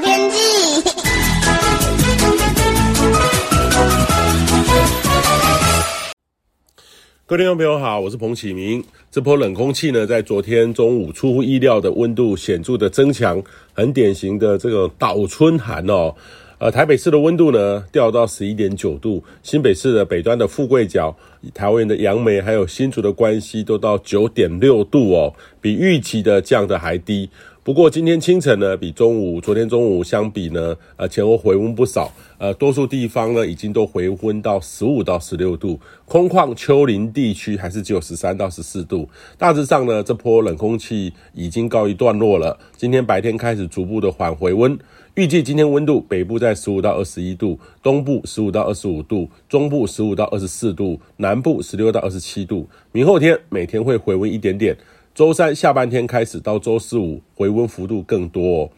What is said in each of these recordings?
天气。各位听众朋友好，我是彭启明。这波冷空气呢，在昨天中午出乎意料的温度显著的增强，很典型的这个倒春寒哦。呃，台北市的温度呢掉到十一点九度，新北市的北端的富贵角、桃园的杨梅，还有新竹的关西都到九点六度哦，比预期的降的还低。不过今天清晨呢，比中午、昨天中午相比呢，呃，前后回温不少。呃，多数地方呢，已经都回温到十五到十六度，空旷丘陵地区还是只有十三到十四度。大致上呢，这波冷空气已经告一段落了。今天白天开始逐步的缓回温，预计今天温度北部在十五到二十一度，东部十五到二十五度，中部十五到二十四度，南部十六到二十七度。明后天每天会回温一点点，周三下半天开始到周四五回温幅度更多。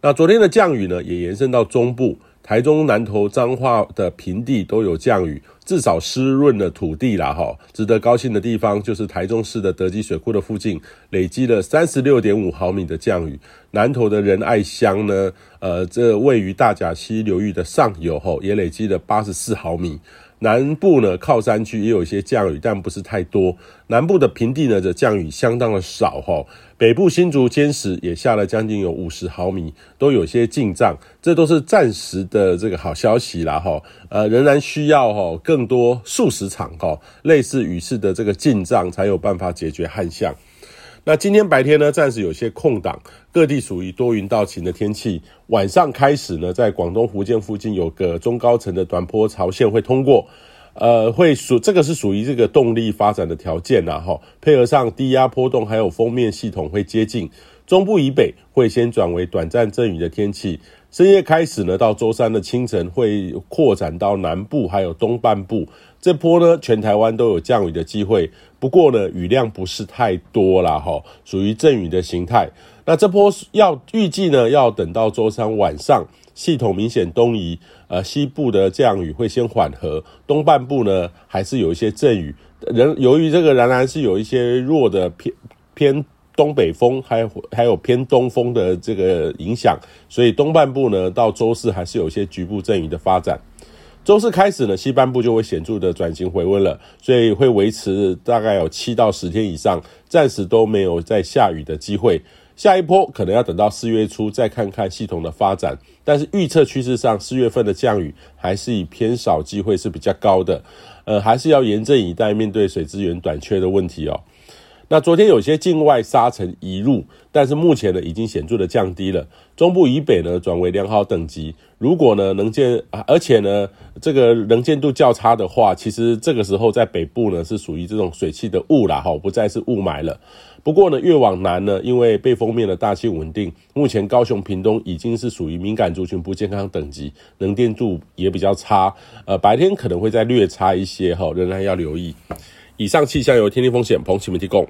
那昨天的降雨呢，也延伸到中部。台中南投彰化的平地都有降雨，至少湿润了土地啦哈。值得高兴的地方就是台中市的德基水库的附近累积了三十六点五毫米的降雨。南投的仁爱乡呢，呃，这位于大甲溪流域的上游吼也累积了八十四毫米。南部呢，靠山区也有一些降雨，但不是太多。南部的平地呢，这降雨相当的少哈。北部新竹尖石也下了将近有五十毫米，都有些进账，这都是暂时的这个好消息啦哈。呃，仍然需要哈更多数十场哈类似雨势的这个进账，才有办法解决旱象。那今天白天呢，暂时有些空档，各地属于多云到晴的天气。晚上开始呢，在广东、福建附近有个中高层的短波槽线会通过，呃，会属这个是属于这个动力发展的条件呐，哈。配合上低压波动还有锋面系统会接近中部以北，会先转为短暂阵雨的天气。深夜开始呢，到周三的清晨会扩展到南部还有东半部。这波呢，全台湾都有降雨的机会，不过呢，雨量不是太多啦，哈，属于阵雨的形态。那这波要预计呢，要等到周三晚上，系统明显东移，呃，西部的降雨会先缓和，东半部呢还是有一些阵雨。仍由于这个仍然是有一些弱的偏偏东北风，还有还有偏东风的这个影响，所以东半部呢到周四还是有些局部阵雨的发展。周四开始呢，西半部就会显著的转型回温了，所以会维持大概有七到十天以上，暂时都没有再下雨的机会。下一波可能要等到四月初再看看系统的发展，但是预测趋势上，四月份的降雨还是以偏少机会是比较高的，呃，还是要严阵以待，面对水资源短缺的问题哦。那昨天有些境外沙尘移入，但是目前呢已经显著的降低了。中部以北呢转为良好等级。如果呢能见，而且呢这个能见度较差的话，其实这个时候在北部呢是属于这种水汽的雾啦，哈，不再是雾霾了。不过呢越往南呢，因为背风面的大气稳定，目前高雄屏东已经是属于敏感族群不健康等级，能见度也比较差。呃，白天可能会再略差一些哈，仍然要留意。以上气象由天气风险彭启明提供。